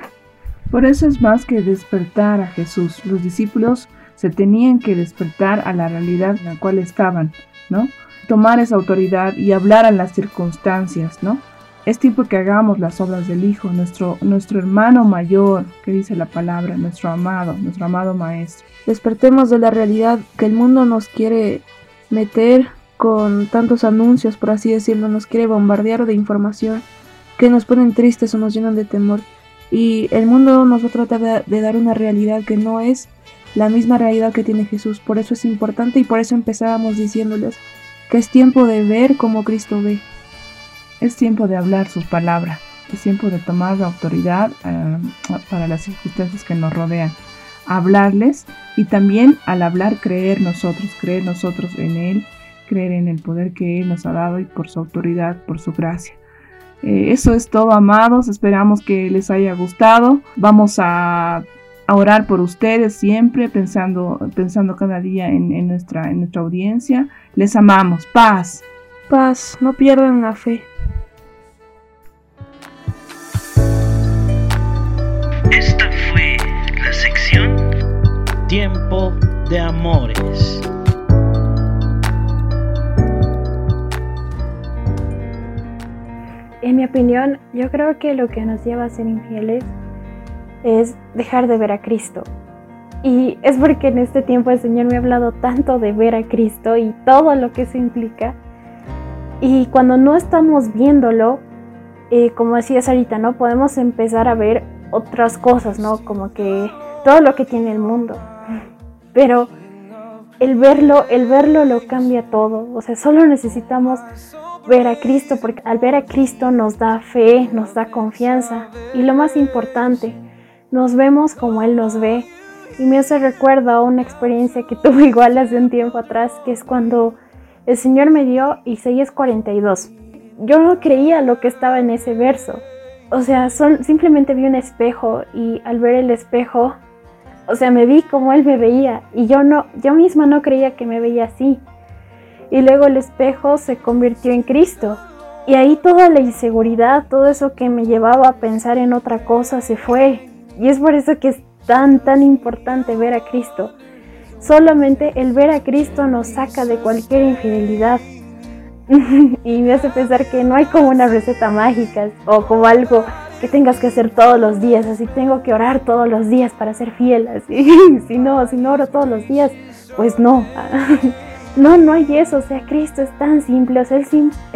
Por eso es más que despertar a Jesús. Los discípulos se tenían que despertar a la realidad en la cual estaban, ¿no? Tomar esa autoridad y hablar a las circunstancias, ¿no? Es tiempo que hagamos las obras del Hijo, nuestro, nuestro hermano mayor, que dice la palabra, nuestro amado, nuestro amado Maestro. Despertemos de la realidad que el mundo nos quiere meter con tantos anuncios, por así decirlo, nos quiere bombardear de información que nos ponen tristes o nos llenan de temor. Y el mundo nos trata de, dar una realidad que no es la misma realidad que tiene Jesús. Por eso es importante y por eso empezábamos diciéndoles que es tiempo de ver como Cristo ve. Es tiempo de hablar su palabra. Es tiempo de tomar la autoridad eh, para las circunstancias que nos rodean. Hablarles y también al hablar creer nosotros, creer nosotros en Él creer en el poder que Él nos ha dado y por su autoridad, por su gracia. Eh, eso es todo, amados. Esperamos que les haya gustado. Vamos a, orar por ustedes siempre, pensando, pensando cada día en, nuestra, en nuestra audiencia. Les amamos. Paz. Paz. No pierdan la fe. Tiempo de Amores. En mi opinión, yo creo que lo que nos lleva a ser infieles es dejar de ver a Cristo. Y es porque en este tiempo el Señor me ha hablado tanto de ver a Cristo y todo lo que eso implica. Y cuando no estamos viéndolo, eh, como decías ahorita, ¿no? Podemos empezar a ver otras cosas, ¿no? Como que todo lo que tiene el mundo. Pero el verlo, el verlo lo cambia todo. O sea, solo necesitamos ver a Cristo, porque al ver a Cristo nos da fe, nos da confianza y lo más importante, nos vemos como Él nos ve. Y me hace recuerdo a una experiencia que tuve igual hace un tiempo atrás, que es cuando el Señor me dio Isaías 42. Yo no creía lo que estaba en ese verso. O sea, son, simplemente vi un espejo y al ver el espejo, o sea, me vi como Él me veía y yo no, yo misma no creía que me veía así y luego el espejo se convirtió en Cristo. Y ahí toda la inseguridad, todo eso que me llevaba a pensar en otra cosa se fue. Y es por eso que es tan, tan importante ver a Cristo. Solamente el ver a Cristo nos saca de cualquier infidelidad. y me hace pensar que no hay como una receta mágica o como algo que tengas que hacer todos los días. Así tengo que orar todos los días para ser fiel. Así. si no, si no oro todos los días, pues no. No, no hay eso, o sea, Cristo es tan simple, o sea, él,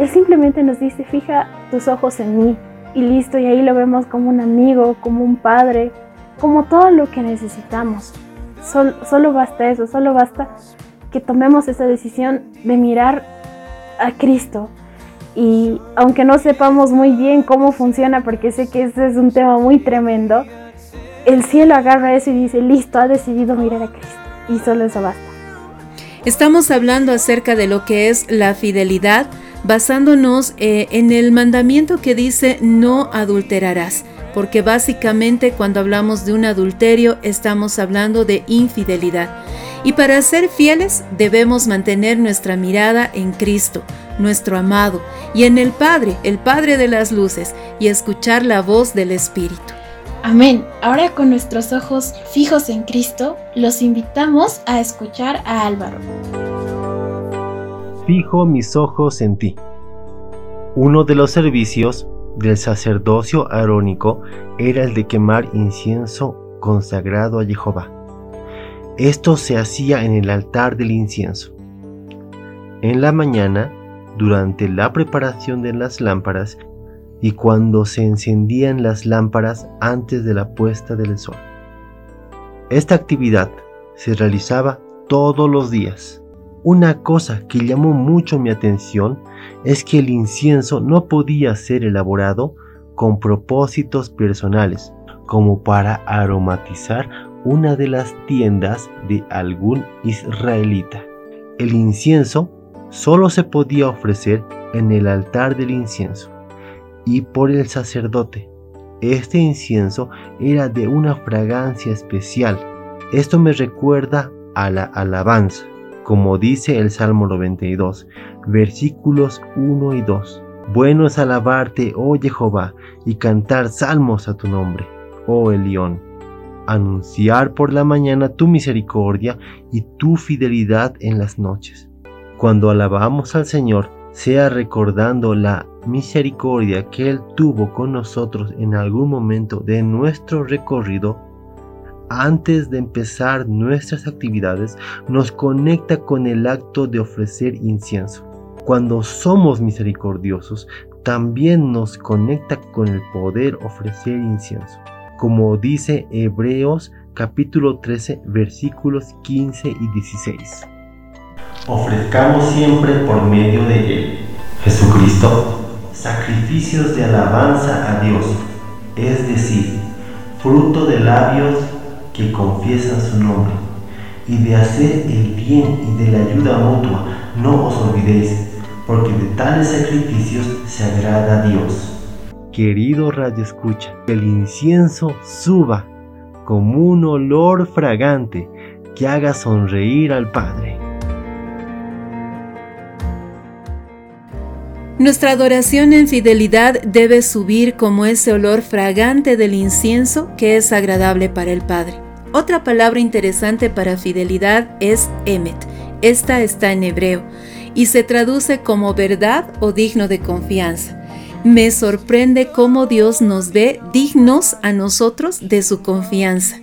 simplemente nos dice, fija tus ojos en mí y listo, y ahí lo vemos como un amigo, como un padre, como todo lo que necesitamos. solo basta eso, solo basta que tomemos esa decisión de mirar a Cristo. Y aunque no sepamos muy bien cómo funciona, porque sé que ese es un tema muy tremendo, el cielo agarra eso y dice, listo, ha decidido mirar a Cristo. Y solo eso basta. Estamos hablando acerca de lo que es la fidelidad, basándonos eh, en el mandamiento que dice no adulterarás porque básicamente cuando hablamos de un adulterio estamos hablando de infidelidad. Y para ser fieles debemos mantener nuestra mirada en Cristo, nuestro amado, y en el Padre, el Padre de las luces, y escuchar la voz del Espíritu. Amén. Ahora con nuestros ojos fijos en Cristo, los invitamos a escuchar a Álvaro. Fijo mis ojos en ti. Uno de los servicios del sacerdocio arónico era el de quemar incienso consagrado a Jehová. Esto se hacía en el altar del incienso. En la mañana, durante la preparación de las lámparas y cuando se encendían las lámparas antes de la puesta del sol. Esta actividad se realizaba todos los días. Una cosa que llamó mucho mi atención es que el incienso no podía ser elaborado con propósitos personales, como para aromatizar una de las tiendas de algún israelita. El incienso solo se podía ofrecer en el altar del incienso y por el sacerdote. Este incienso era de una fragancia especial. Esto me recuerda a la alabanza como dice el Salmo 92, versículos 1 y 2. Bueno es alabarte, oh Jehová, y cantar salmos a tu nombre, oh Elión. Anunciar por la mañana tu misericordia y tu fidelidad en las noches. Cuando alabamos al Señor, sea recordando la misericordia que Él tuvo con nosotros en algún momento de nuestro recorrido antes de empezar nuestras actividades, nos conecta con el acto de ofrecer incienso. Cuando somos misericordiosos, también nos conecta con el poder ofrecer incienso. Como dice Hebreos capítulo 13 versículos 15 y 16. Ofrezcamos siempre por medio de Él, Jesucristo, sacrificios de alabanza a Dios, es decir, fruto de labios que confiesan su nombre, y de hacer el bien y de la ayuda mutua, no os olvidéis, porque de tales sacrificios se agrada Dios. Querido Radio Escucha, el incienso suba como un olor fragante que haga sonreír al Padre. Nuestra adoración en fidelidad debe subir como ese olor fragante del incienso que es agradable para el Padre. Otra palabra interesante para fidelidad es emet. Esta está en hebreo y se traduce como verdad o digno de confianza. Me sorprende cómo Dios nos ve dignos a nosotros de su confianza.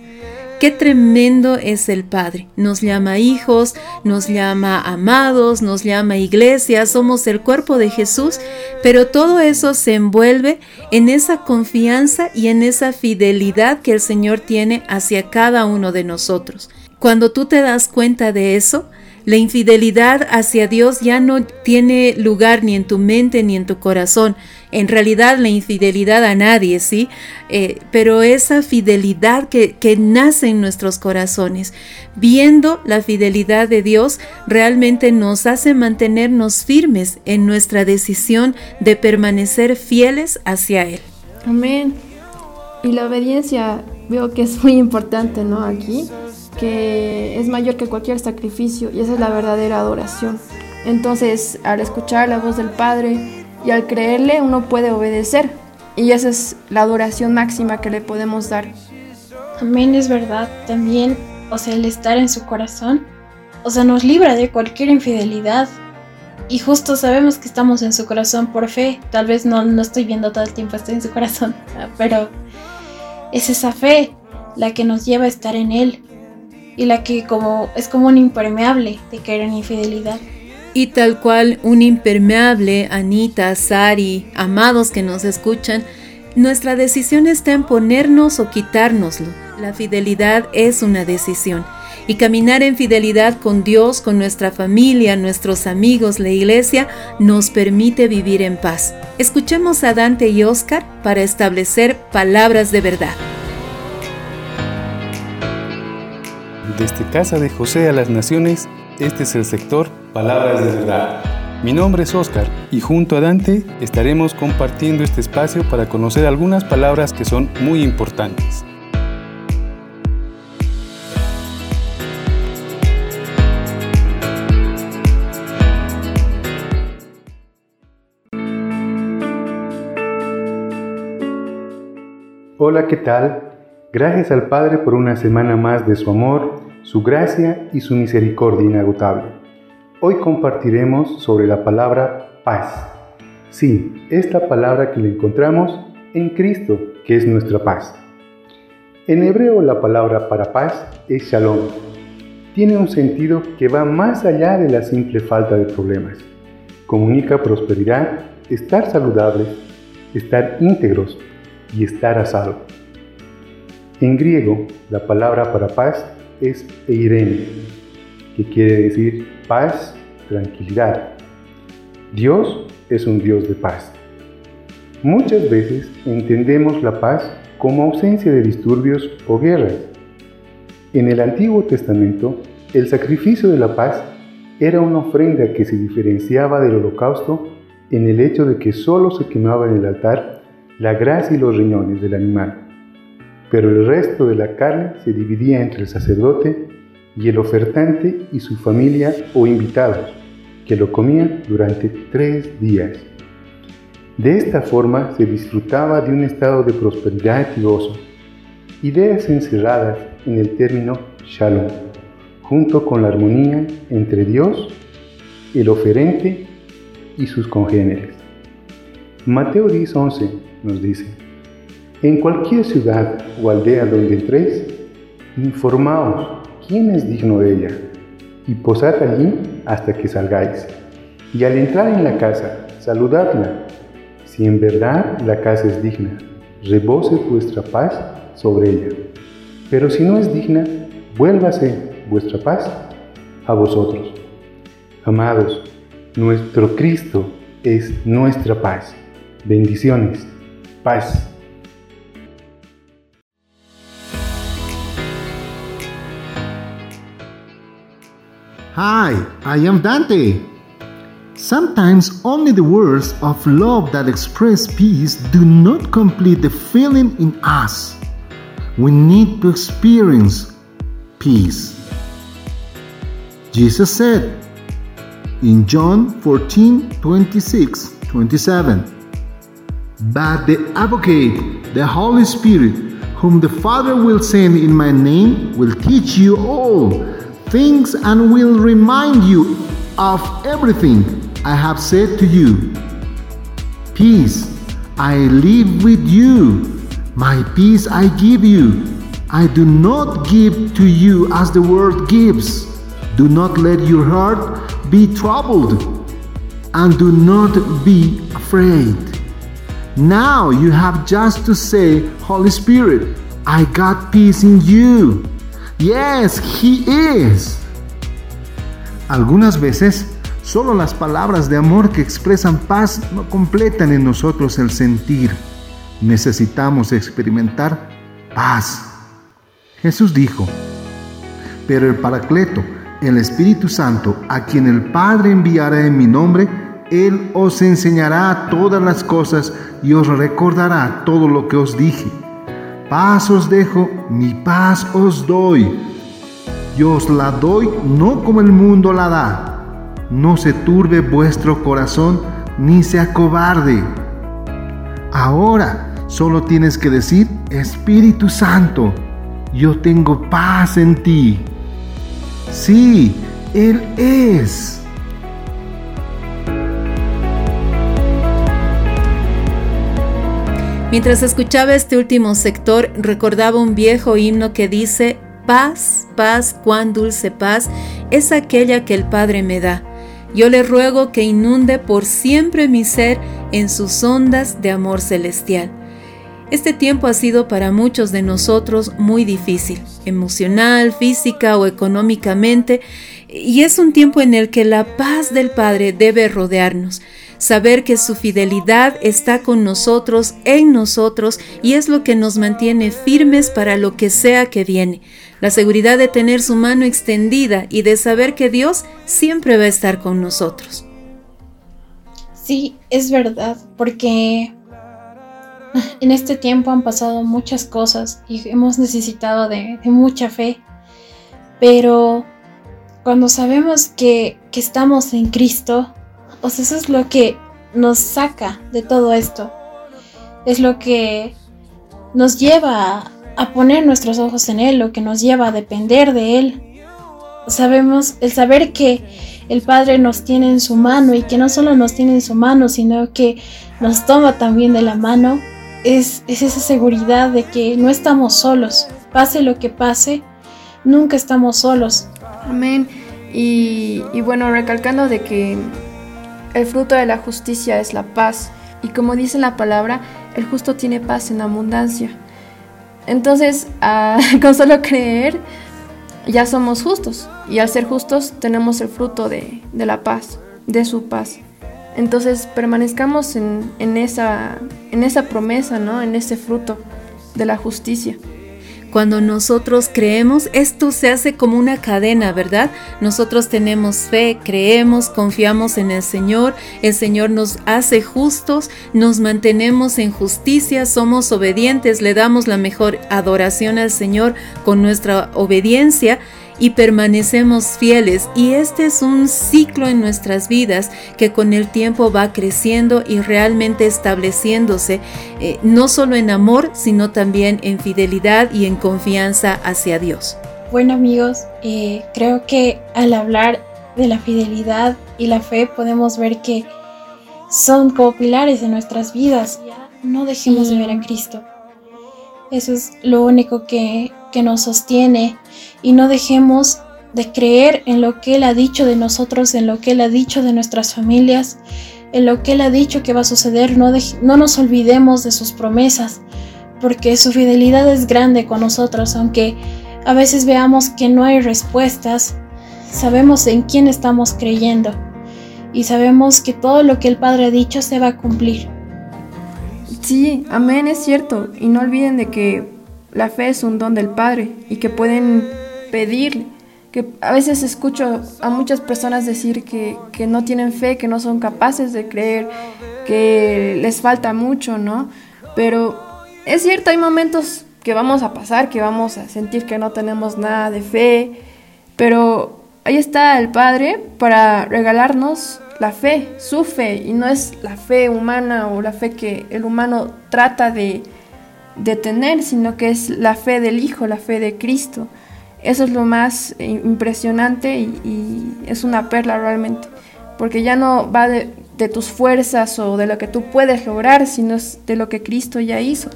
Qué tremendo es el Padre. Nos llama hijos, nos llama amados, nos llama iglesia, somos el cuerpo de Jesús, pero todo eso se envuelve en esa confianza y en esa fidelidad que el Señor tiene hacia cada uno de nosotros. Cuando tú te das cuenta de eso, la infidelidad hacia Dios ya no tiene lugar ni en tu mente ni en tu corazón. En realidad la infidelidad a nadie, ¿sí? Eh, pero esa fidelidad que, que nace en nuestros corazones, viendo la fidelidad de Dios, realmente nos hace mantenernos firmes en nuestra decisión de permanecer fieles hacia Él. Amén. Y la obediencia veo que es muy importante, ¿no? Aquí que es mayor que cualquier sacrificio y esa es la verdadera adoración. Entonces, al escuchar la voz del Padre y al creerle, uno puede obedecer y esa es la adoración máxima que le podemos dar. Amén, es verdad. También, o sea, el estar en su corazón, o sea, nos libra de cualquier infidelidad. Y justo sabemos que estamos en su corazón por fe. Tal vez no, no estoy viendo todo el tiempo, estoy en su corazón, pero es esa fe la que nos lleva a estar en Él y la que como es como un impermeable de caer en infidelidad. Y tal cual un impermeable, Anita, Sari, amados que nos escuchan, nuestra decisión está en ponernos o quitárnoslo. La fidelidad es una decisión y caminar en fidelidad con Dios, con nuestra familia, nuestros amigos, la iglesia, nos permite vivir en paz. Escuchemos a Dante y Oscar para establecer palabras de verdad. Desde Casa de José a las Naciones, este es el sector Palabras de Verdad. Mi nombre es Oscar y junto a Dante estaremos compartiendo este espacio para conocer algunas palabras que son muy importantes. Hola, ¿qué tal? Gracias al Padre por una semana más de su amor, su gracia y su misericordia inagotable. Hoy compartiremos sobre la palabra paz. Sí, esta palabra que le encontramos en Cristo, que es nuestra paz. En hebreo la palabra para paz es shalom. Tiene un sentido que va más allá de la simple falta de problemas. Comunica prosperidad, estar saludables, estar íntegros, y estar a salvo. En griego, la palabra para paz es eirene, que quiere decir paz, tranquilidad. Dios es un Dios de paz. Muchas veces entendemos la paz como ausencia de disturbios o guerras. En el Antiguo Testamento, el sacrificio de la paz era una ofrenda que se diferenciaba del holocausto en el hecho de que solo se quemaba en el altar la grasa y los riñones del animal, pero el resto de la carne se dividía entre el sacerdote y el ofertante y su familia o invitados, que lo comían durante tres días. De esta forma se disfrutaba de un estado de prosperidad y gozo, ideas encerradas en el término shalom, junto con la armonía entre Dios, el oferente y sus congéneres. Mateo 10:11 nos dice, en cualquier ciudad o aldea donde entréis, informaos quién es digno de ella, y posad allí hasta que salgáis. Y al entrar en la casa, saludadla. Si en verdad la casa es digna, rebose vuestra paz sobre ella. Pero si no es digna, vuélvase vuestra paz a vosotros. Amados, nuestro Cristo es nuestra paz. Bendiciones paz. Hi, I am Dante. Sometimes only the words of love that express peace do not complete the feeling in us. We need to experience peace. Jesus said in John 14 26 27 but the Advocate, the Holy Spirit, whom the Father will send in my name, will teach you all things and will remind you of everything I have said to you. Peace I live with you, my peace I give you. I do not give to you as the world gives. Do not let your heart be troubled, and do not be afraid. Now you have just to say, Holy Spirit, I got peace in you. Yes, He is. Algunas veces, solo las palabras de amor que expresan paz no completan en nosotros el sentir. Necesitamos experimentar paz. Jesús dijo, pero el Paracleto, el Espíritu Santo, a quien el Padre enviará en mi nombre, él os enseñará todas las cosas y os recordará todo lo que os dije. Paz os dejo, mi paz os doy. Yo os la doy no como el mundo la da. No se turbe vuestro corazón ni se acobarde. Ahora solo tienes que decir, Espíritu Santo, yo tengo paz en ti. Sí, Él es. Mientras escuchaba este último sector, recordaba un viejo himno que dice, paz, paz, cuán dulce paz es aquella que el Padre me da. Yo le ruego que inunde por siempre mi ser en sus ondas de amor celestial. Este tiempo ha sido para muchos de nosotros muy difícil, emocional, física o económicamente, y es un tiempo en el que la paz del Padre debe rodearnos, saber que su fidelidad está con nosotros, en nosotros, y es lo que nos mantiene firmes para lo que sea que viene. La seguridad de tener su mano extendida y de saber que Dios siempre va a estar con nosotros. Sí, es verdad, porque en este tiempo han pasado muchas cosas y hemos necesitado de, mucha fe, pero cuando sabemos que, estamos en Cristo, o eso es lo que nos saca de todo esto, es lo que nos lleva a, poner nuestros ojos en Él, lo que nos lleva a depender de Él. Sabemos, el saber que el Padre nos tiene en su mano y que no solo nos tiene en su mano, sino que nos toma también de la mano, es, esa seguridad de que no estamos solos, pase lo que pase, nunca estamos solos. Amén. Y, y bueno, recalcando de que el fruto de la justicia es la paz. Y como dice la palabra, el justo tiene paz en abundancia. Entonces, ah, con solo creer, ya somos justos. Y al ser justos, tenemos el fruto de, de la paz, de su paz. Entonces permanezcamos en, esa, en esa promesa, ¿no? En ese fruto de la justicia. Cuando nosotros creemos, esto se hace como una cadena, ¿verdad? Nosotros tenemos fe, creemos, confiamos en el Señor, el Señor nos hace justos, nos mantenemos en justicia, somos obedientes, le damos la mejor adoración al Señor con nuestra obediencia y permanecemos fieles. Y este es un ciclo en nuestras vidas que con el tiempo va creciendo y realmente estableciéndose, eh, no solo en amor, sino también en fidelidad y en confianza hacia Dios. Bueno amigos, eh, creo que al hablar de la fidelidad y la fe podemos ver que son como pilares de nuestras vidas. No dejemos de ver a Cristo. Eso es lo único que, nos sostiene y no dejemos de creer en lo que Él ha dicho de nosotros, en lo que Él ha dicho de nuestras familias, en lo que Él ha dicho que va a suceder. No, no nos olvidemos de sus promesas, porque su fidelidad es grande con nosotros, aunque a veces veamos que no hay respuestas, sabemos en quién estamos creyendo y sabemos que todo lo que el Padre ha dicho se va a cumplir. Sí, amén, es cierto. Y no olviden de que la fe es un don del Padre y que pueden pedirle. Que a veces escucho a muchas personas decir que, que no tienen fe, que no son capaces de creer, que les falta mucho, ¿no? Pero es cierto, hay momentos que vamos a pasar, que vamos a sentir que no tenemos nada de fe, pero ahí está el Padre para regalarnos la fe, su fe, y no es la fe humana o la fe que el humano trata de, tener, sino que es la fe del Hijo, la fe de Cristo. Eso es lo más impresionante y, es una perla realmente, porque ya no va de, de tus fuerzas o de lo que tú puedes lograr, sino de lo que Cristo ya hizo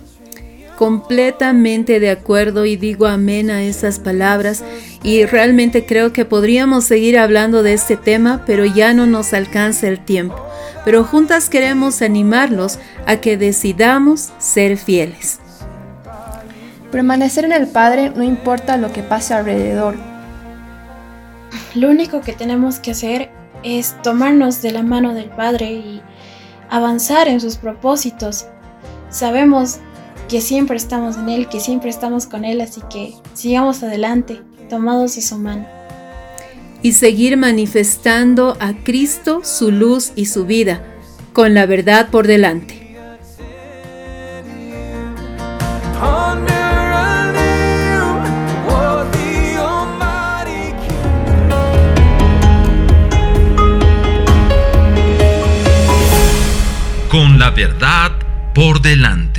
completamente de acuerdo y digo amén a esas palabras y realmente creo que podríamos seguir hablando de este tema, pero ya no nos alcanza el tiempo. Pero juntas queremos animarlos a que decidamos ser fieles. Permanecer en el Padre no importa lo que pase alrededor. Lo único que tenemos que hacer es tomarnos de la mano del Padre y avanzar en sus propósitos. Sabemos que siempre estamos en Él, que siempre estamos con Él, así que sigamos adelante, tomados de su mano. Y seguir manifestando a Cristo su luz y su vida, con la verdad por delante. Con la verdad por delante.